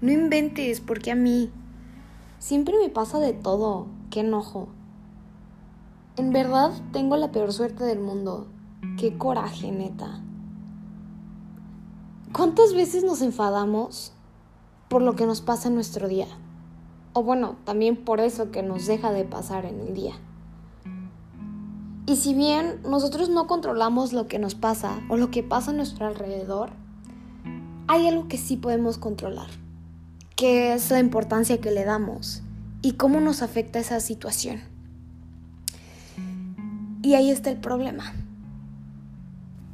No inventes, porque a mí siempre me pasa de todo. Qué enojo. En verdad tengo la peor suerte del mundo. Qué coraje, neta. ¿Cuántas veces nos enfadamos por lo que nos pasa en nuestro día? O bueno, también por eso que nos deja de pasar en el día. Y si bien nosotros no controlamos lo que nos pasa o lo que pasa a nuestro alrededor, hay algo que sí podemos controlar, que es la importancia que le damos y cómo nos afecta esa situación. Y ahí está el problema.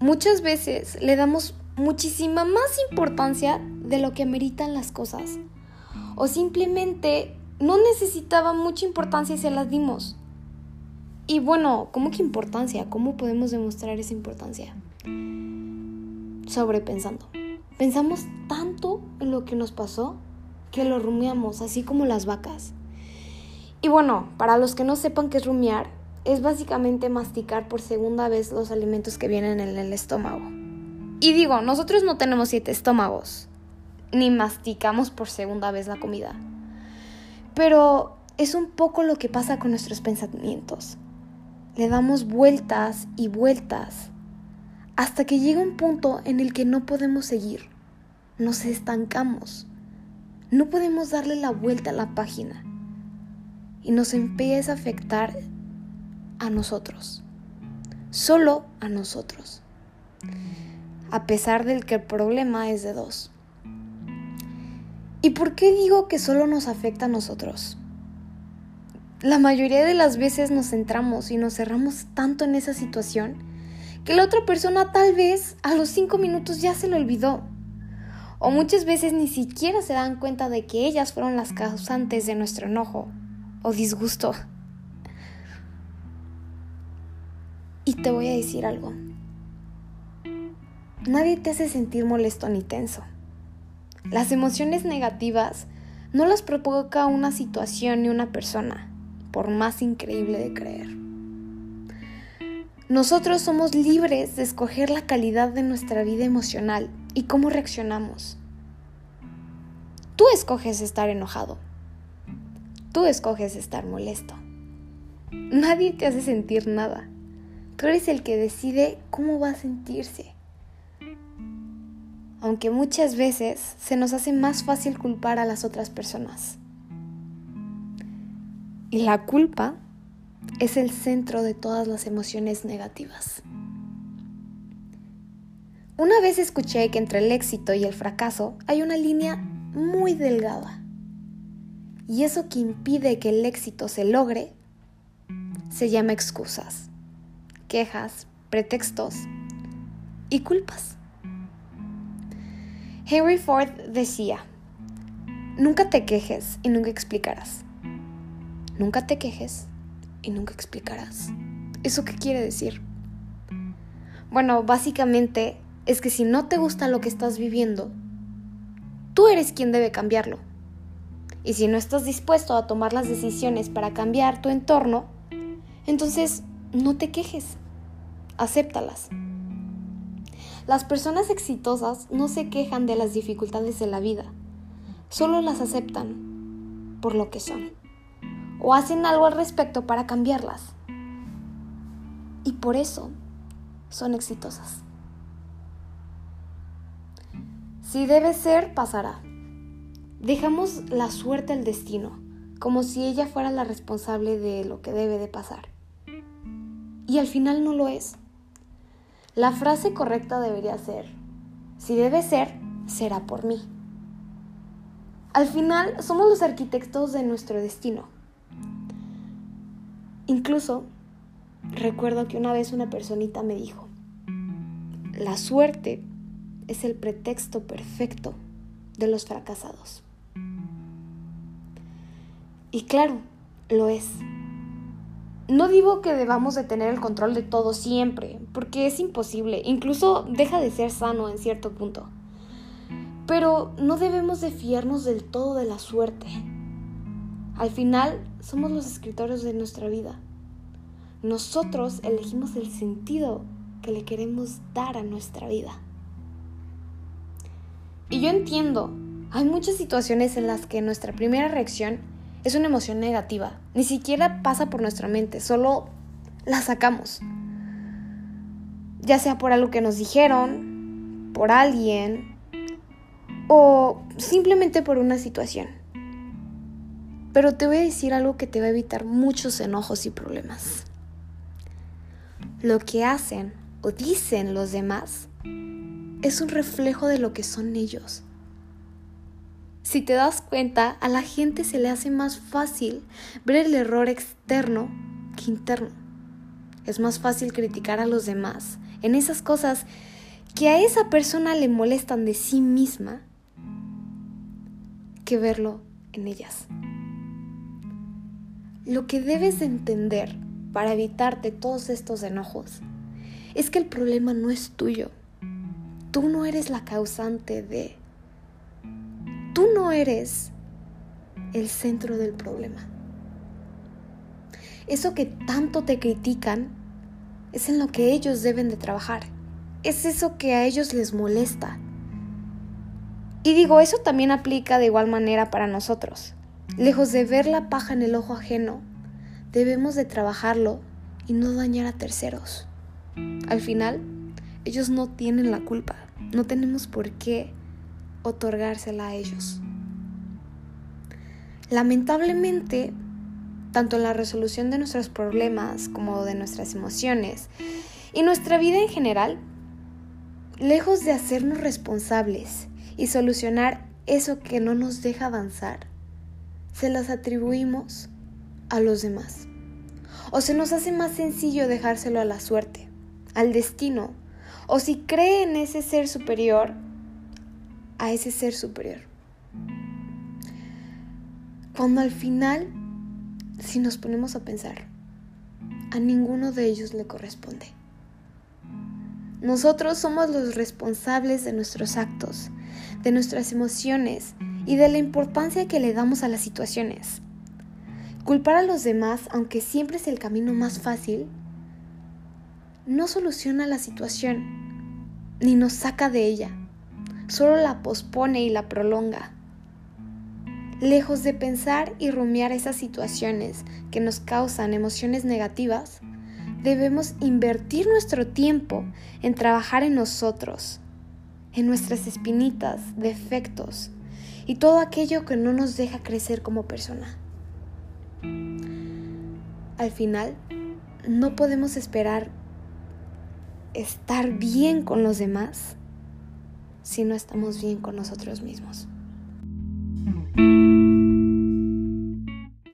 Muchas veces le damos muchísima más importancia de lo que meritan las cosas. O simplemente no necesitaba mucha importancia y se las dimos. Y bueno, ¿cómo que importancia? ¿Cómo podemos demostrar esa importancia? Sobrepensando. Pensamos tanto en lo que nos pasó que lo rumiamos, así como las vacas. Y bueno, para los que no sepan qué es rumiar, es básicamente masticar por segunda vez los alimentos que vienen en el estómago. Y digo, nosotros no tenemos siete estómagos, ni masticamos por segunda vez la comida. Pero es un poco lo que pasa con nuestros pensamientos. Le damos vueltas y vueltas hasta que llega un punto en el que no podemos seguir. Nos estancamos. No podemos darle la vuelta a la página. Y nos empieza a afectar a nosotros. Solo a nosotros. A pesar del que el problema es de dos. ¿Y por qué digo que solo nos afecta a nosotros? La mayoría de las veces nos centramos y nos cerramos tanto en esa situación que la otra persona tal vez a los cinco minutos ya se lo olvidó. O muchas veces ni siquiera se dan cuenta de que ellas fueron las causantes de nuestro enojo o disgusto. Y te voy a decir algo. Nadie te hace sentir molesto ni tenso. Las emociones negativas no las provoca una situación ni una persona, por más increíble de creer. Nosotros somos libres de escoger la calidad de nuestra vida emocional y cómo reaccionamos. Tú escoges estar enojado. Tú escoges estar molesto. Nadie te hace sentir nada. Tú eres el que decide cómo va a sentirse. Aunque muchas veces se nos hace más fácil culpar a las otras personas. Y la culpa es el centro de todas las emociones negativas. Una vez escuché que entre el éxito y el fracaso hay una línea muy delgada. Y eso que impide que el éxito se logre se llama excusas quejas, pretextos y culpas. Henry Ford decía, nunca te quejes y nunca explicarás. Nunca te quejes y nunca explicarás. ¿Eso qué quiere decir? Bueno, básicamente es que si no te gusta lo que estás viviendo, tú eres quien debe cambiarlo. Y si no estás dispuesto a tomar las decisiones para cambiar tu entorno, entonces no te quejes acéptalas. Las personas exitosas no se quejan de las dificultades de la vida, solo las aceptan por lo que son o hacen algo al respecto para cambiarlas. Y por eso son exitosas. Si debe ser, pasará. Dejamos la suerte al destino, como si ella fuera la responsable de lo que debe de pasar. Y al final no lo es. La frase correcta debería ser, si debe ser, será por mí. Al final somos los arquitectos de nuestro destino. Incluso recuerdo que una vez una personita me dijo, la suerte es el pretexto perfecto de los fracasados. Y claro, lo es. No digo que debamos de tener el control de todo siempre, porque es imposible, incluso deja de ser sano en cierto punto. Pero no debemos de fiarnos del todo de la suerte. Al final, somos los escritores de nuestra vida. Nosotros elegimos el sentido que le queremos dar a nuestra vida. Y yo entiendo Hay muchas situaciones en las que nuestra primera reacción es una emoción negativa. Ni siquiera pasa por nuestra mente, solo la sacamos. Ya sea por algo que nos dijeron, por alguien o simplemente por una situación. Pero te voy a decir algo que te va a evitar muchos enojos y problemas. Lo que hacen o dicen los demás es un reflejo de lo que son ellos. Si te das cuenta, a la gente se le hace más fácil ver el error externo que interno. Es más fácil criticar a los demás en esas cosas que a esa persona le molestan de sí misma que verlo en ellas. Lo que debes de entender para evitarte todos estos enojos es que el problema no es tuyo. Tú no eres la causante de Tú no eres el centro del problema. Eso que tanto te critican es en lo que ellos deben de trabajar. Es eso que a ellos les molesta. Y digo, eso también aplica de igual manera para nosotros. Lejos de ver la paja en el ojo ajeno, debemos de trabajarlo y no dañar a terceros. Al final, ellos no tienen la culpa. No tenemos por qué otorgársela a ellos. Lamentablemente, tanto en la resolución de nuestros problemas como de nuestras emociones y nuestra vida en general, lejos de hacernos responsables y solucionar eso que no nos deja avanzar, se las atribuimos a los demás. O se nos hace más sencillo dejárselo a la suerte, al destino, o si cree en ese ser superior, a ese ser superior. Cuando al final, si nos ponemos a pensar, a ninguno de ellos le corresponde. Nosotros somos los responsables de nuestros actos, de nuestras emociones y de la importancia que le damos a las situaciones. Culpar a los demás, aunque siempre es el camino más fácil, no soluciona la situación ni nos saca de ella solo la pospone y la prolonga. Lejos de pensar y rumiar esas situaciones que nos causan emociones negativas, debemos invertir nuestro tiempo en trabajar en nosotros, en nuestras espinitas, defectos y todo aquello que no nos deja crecer como persona. Al final, no podemos esperar estar bien con los demás si no estamos bien con nosotros mismos.